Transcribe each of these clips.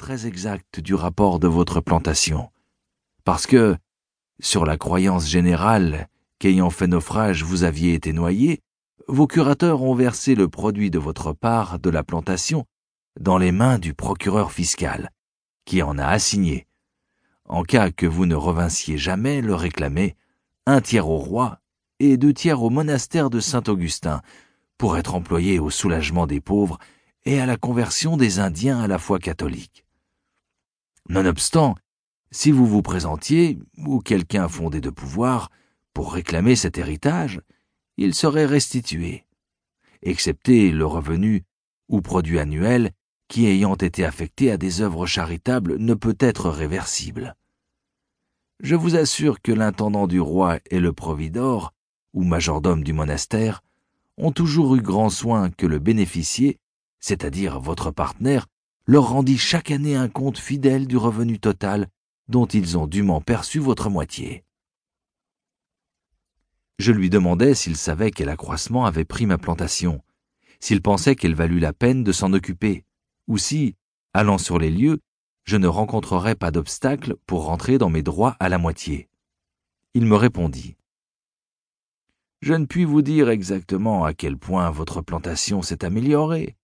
très exact du rapport de votre plantation. Parce que, sur la croyance générale qu'ayant fait naufrage vous aviez été noyé, vos curateurs ont versé le produit de votre part de la plantation dans les mains du procureur fiscal, qui en a assigné, en cas que vous ne revinssiez jamais le réclamer, un tiers au roi et deux tiers au monastère de Saint-Augustin, pour être employés au soulagement des pauvres et à la conversion des Indiens à la foi catholique. Nonobstant, si vous vous présentiez, ou quelqu'un fondé de pouvoir, pour réclamer cet héritage, il serait restitué, excepté le revenu ou produit annuel qui, ayant été affecté à des œuvres charitables, ne peut être réversible. Je vous assure que l'intendant du roi et le providore, ou majordome du monastère, ont toujours eu grand soin que le bénéficié, c'est-à-dire votre partenaire, leur rendit chaque année un compte fidèle du revenu total dont ils ont dûment perçu votre moitié. Je lui demandai s'il savait quel accroissement avait pris ma plantation, s'il pensait qu'elle valut la peine de s'en occuper, ou si, allant sur les lieux, je ne rencontrerais pas d'obstacle pour rentrer dans mes droits à la moitié. Il me répondit. Je ne puis vous dire exactement à quel point votre plantation s'est améliorée,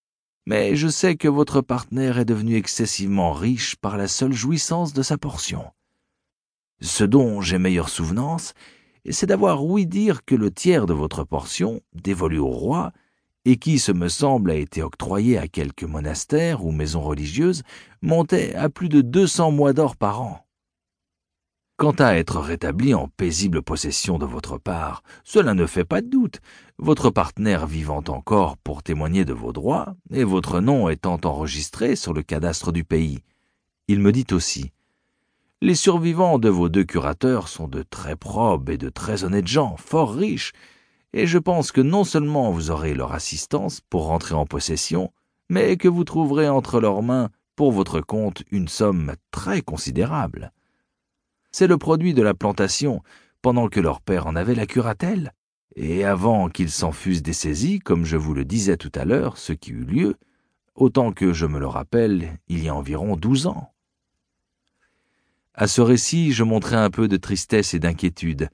mais je sais que votre partenaire est devenu excessivement riche par la seule jouissance de sa portion. Ce dont j'ai meilleure souvenance, c'est d'avoir ouï dire que le tiers de votre portion, dévolu au roi, et qui, ce me semble, a été octroyé à quelques monastères ou maisons religieuses, montait à plus de deux cents mois d'or par an. Quant à être rétabli en paisible possession de votre part, cela ne fait pas de doute, votre partenaire vivant encore pour témoigner de vos droits, et votre nom étant enregistré sur le cadastre du pays. Il me dit aussi les survivants de vos deux curateurs sont de très probes et de très honnêtes gens, fort riches, et je pense que non seulement vous aurez leur assistance pour rentrer en possession, mais que vous trouverez entre leurs mains, pour votre compte, une somme très considérable. C'est le produit de la plantation, pendant que leur père en avait la curatelle, et avant qu'ils s'en fussent dessaisis, comme je vous le disais tout à l'heure, ce qui eut lieu, autant que je me le rappelle, il y a environ douze ans. À ce récit, je montrai un peu de tristesse et d'inquiétude,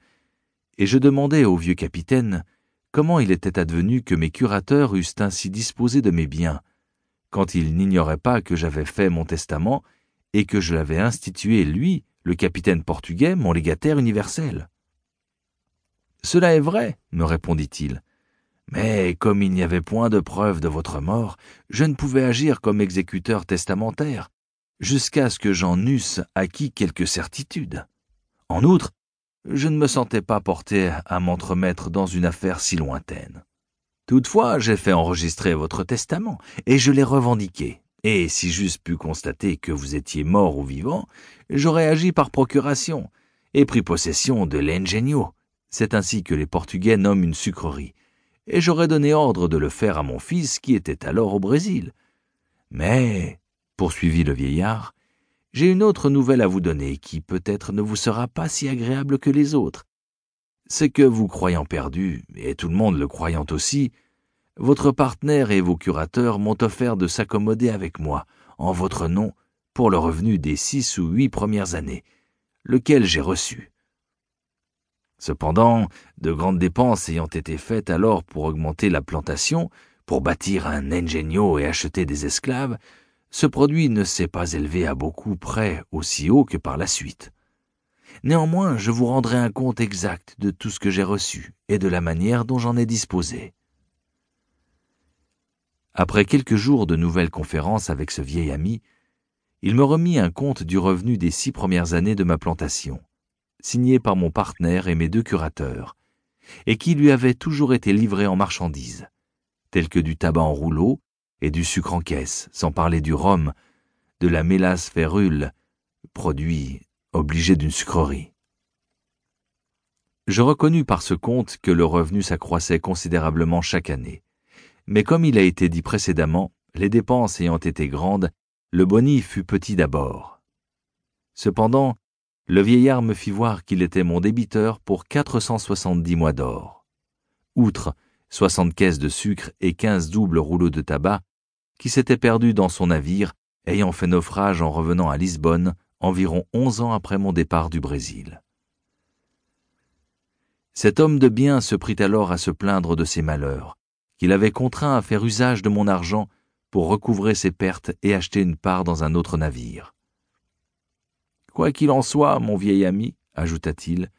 et je demandai au vieux capitaine comment il était advenu que mes curateurs eussent ainsi disposé de mes biens, quand ils n'ignoraient pas que j'avais fait mon testament et que je l'avais institué, lui, le capitaine portugais, mon légataire universel. Cela est vrai, me répondit-il, mais comme il n'y avait point de preuve de votre mort, je ne pouvais agir comme exécuteur testamentaire, jusqu'à ce que j'en eusse acquis quelque certitude. En outre, je ne me sentais pas porté à m'entremettre dans une affaire si lointaine. Toutefois, j'ai fait enregistrer votre testament, et je l'ai revendiqué. Et si j'eusse pu constater que vous étiez mort ou vivant, j'aurais agi par procuration, et pris possession de l'ingegno, c'est ainsi que les Portugais nomment une sucrerie, et j'aurais donné ordre de le faire à mon fils qui était alors au Brésil. Mais poursuivit le vieillard, j'ai une autre nouvelle à vous donner qui peut-être ne vous sera pas si agréable que les autres. C'est que vous croyant perdu, et tout le monde le croyant aussi, votre partenaire et vos curateurs m'ont offert de s'accommoder avec moi, en votre nom, pour le revenu des six ou huit premières années, lequel j'ai reçu. Cependant, de grandes dépenses ayant été faites alors pour augmenter la plantation, pour bâtir un ingénio et acheter des esclaves, ce produit ne s'est pas élevé à beaucoup près aussi haut que par la suite. Néanmoins, je vous rendrai un compte exact de tout ce que j'ai reçu et de la manière dont j'en ai disposé. Après quelques jours de nouvelles conférences avec ce vieil ami, il me remit un compte du revenu des six premières années de ma plantation, signé par mon partenaire et mes deux curateurs, et qui lui avait toujours été livré en marchandises, tels que du tabac en rouleau, et du sucre en caisse, sans parler du rhum, de la mélasse férule, produit obligé d'une sucrerie. Je reconnus par ce compte que le revenu s'accroissait considérablement chaque année. Mais comme il a été dit précédemment, les dépenses ayant été grandes, le boni fut petit d'abord. Cependant, le vieillard me fit voir qu'il était mon débiteur pour quatre cent soixante-dix mois d'or. Outre soixante caisses de sucre et quinze doubles rouleaux de tabac, qui s'était perdu dans son navire ayant fait naufrage en revenant à Lisbonne environ onze ans après mon départ du Brésil. Cet homme de bien se prit alors à se plaindre de ses malheurs, qu'il avait contraint à faire usage de mon argent pour recouvrer ses pertes et acheter une part dans un autre navire. Quoi qu'il en soit, mon vieil ami, ajouta-t-il,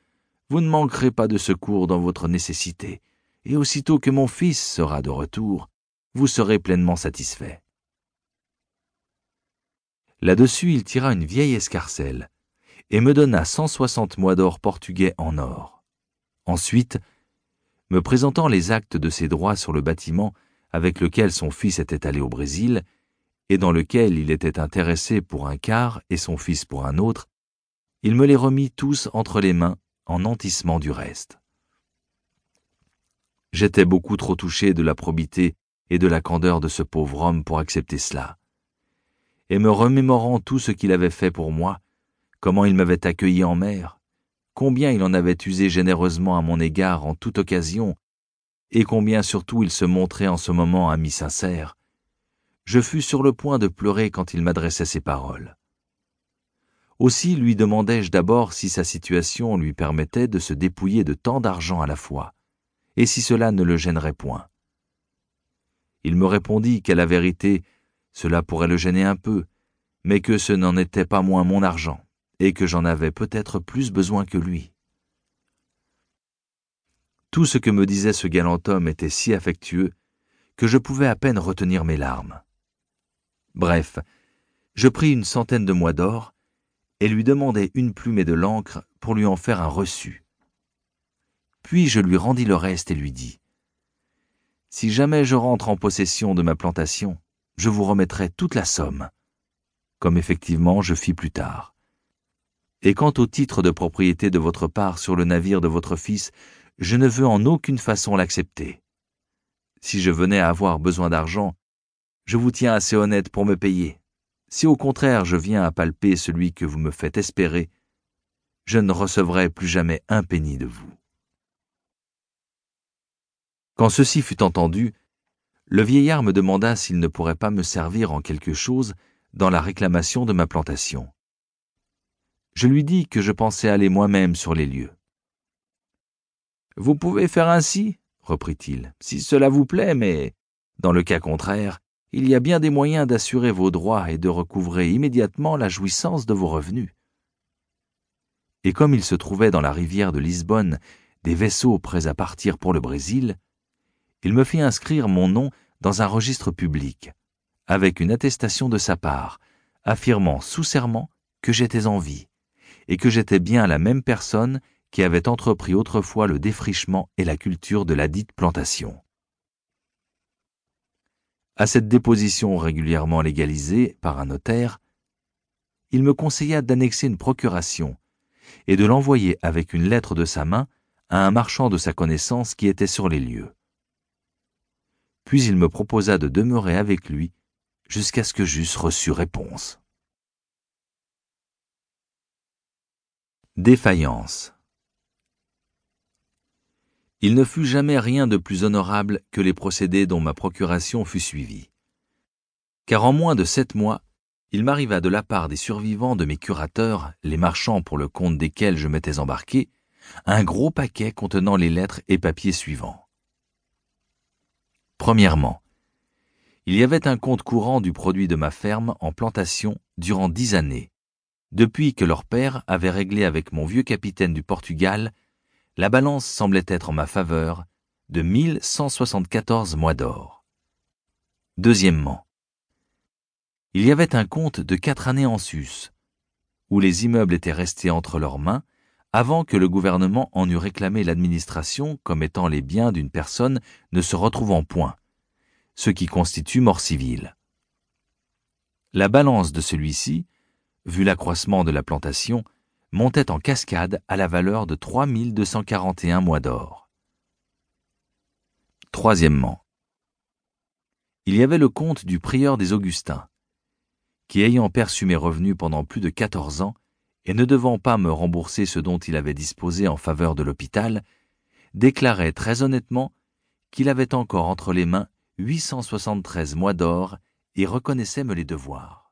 vous ne manquerez pas de secours dans votre nécessité, et aussitôt que mon fils sera de retour, vous serez pleinement satisfait. Là-dessus, il tira une vieille escarcelle et me donna cent soixante mois d'or portugais en or. Ensuite, me présentant les actes de ses droits sur le bâtiment avec lequel son fils était allé au Brésil, et dans lequel il était intéressé pour un quart et son fils pour un autre, il me les remit tous entre les mains en nantissement du reste. J'étais beaucoup trop touché de la probité et de la candeur de ce pauvre homme pour accepter cela. Et me remémorant tout ce qu'il avait fait pour moi, comment il m'avait accueilli en mer, combien il en avait usé généreusement à mon égard en toute occasion, et combien surtout il se montrait en ce moment ami sincère, je fus sur le point de pleurer quand il m'adressait ces paroles. Aussi lui demandai-je d'abord si sa situation lui permettait de se dépouiller de tant d'argent à la fois, et si cela ne le gênerait point. Il me répondit qu'à la vérité, cela pourrait le gêner un peu, mais que ce n'en était pas moins mon argent, et que j'en avais peut-être plus besoin que lui. Tout ce que me disait ce galant homme était si affectueux que je pouvais à peine retenir mes larmes. Bref, je pris une centaine de mois d'or et lui demandai une plume et de l'encre pour lui en faire un reçu. Puis je lui rendis le reste et lui dis Si jamais je rentre en possession de ma plantation, je vous remettrai toute la somme, comme effectivement je fis plus tard. Et quant au titre de propriété de votre part sur le navire de votre fils, je ne veux en aucune façon l'accepter. Si je venais à avoir besoin d'argent, je vous tiens assez honnête pour me payer. Si au contraire je viens à palper celui que vous me faites espérer, je ne recevrai plus jamais un penny de vous. Quand ceci fut entendu, le vieillard me demanda s'il ne pourrait pas me servir en quelque chose dans la réclamation de ma plantation je lui dis que je pensais aller moi-même sur les lieux. Vous pouvez faire ainsi, reprit-il, si cela vous plaît, mais, dans le cas contraire, il y a bien des moyens d'assurer vos droits et de recouvrer immédiatement la jouissance de vos revenus. Et comme il se trouvait dans la rivière de Lisbonne des vaisseaux prêts à partir pour le Brésil, il me fit inscrire mon nom dans un registre public, avec une attestation de sa part, affirmant sous serment que j'étais en vie et que j'étais bien la même personne qui avait entrepris autrefois le défrichement et la culture de la dite plantation. À cette déposition régulièrement légalisée par un notaire, il me conseilla d'annexer une procuration et de l'envoyer avec une lettre de sa main à un marchand de sa connaissance qui était sur les lieux. Puis il me proposa de demeurer avec lui jusqu'à ce que j'eusse reçu réponse. Défaillance. Il ne fut jamais rien de plus honorable que les procédés dont ma procuration fut suivie. Car en moins de sept mois, il m'arriva de la part des survivants de mes curateurs, les marchands pour le compte desquels je m'étais embarqué, un gros paquet contenant les lettres et papiers suivants. Premièrement, il y avait un compte courant du produit de ma ferme en plantation durant dix années, depuis que leur père avait réglé avec mon vieux capitaine du Portugal, la balance semblait être en ma faveur de 1174 mois d'or. Deuxièmement, il y avait un compte de quatre années en sus, où les immeubles étaient restés entre leurs mains avant que le gouvernement en eût réclamé l'administration comme étant les biens d'une personne ne se retrouvant point, ce qui constitue mort civile. La balance de celui-ci vu l'accroissement de la plantation, montait en cascade à la valeur de 3241 mois d'or. Troisièmement, il y avait le compte du prieur des Augustins, qui ayant perçu mes revenus pendant plus de quatorze ans, et ne devant pas me rembourser ce dont il avait disposé en faveur de l'hôpital, déclarait très honnêtement qu'il avait encore entre les mains 873 mois d'or et reconnaissait me les devoirs.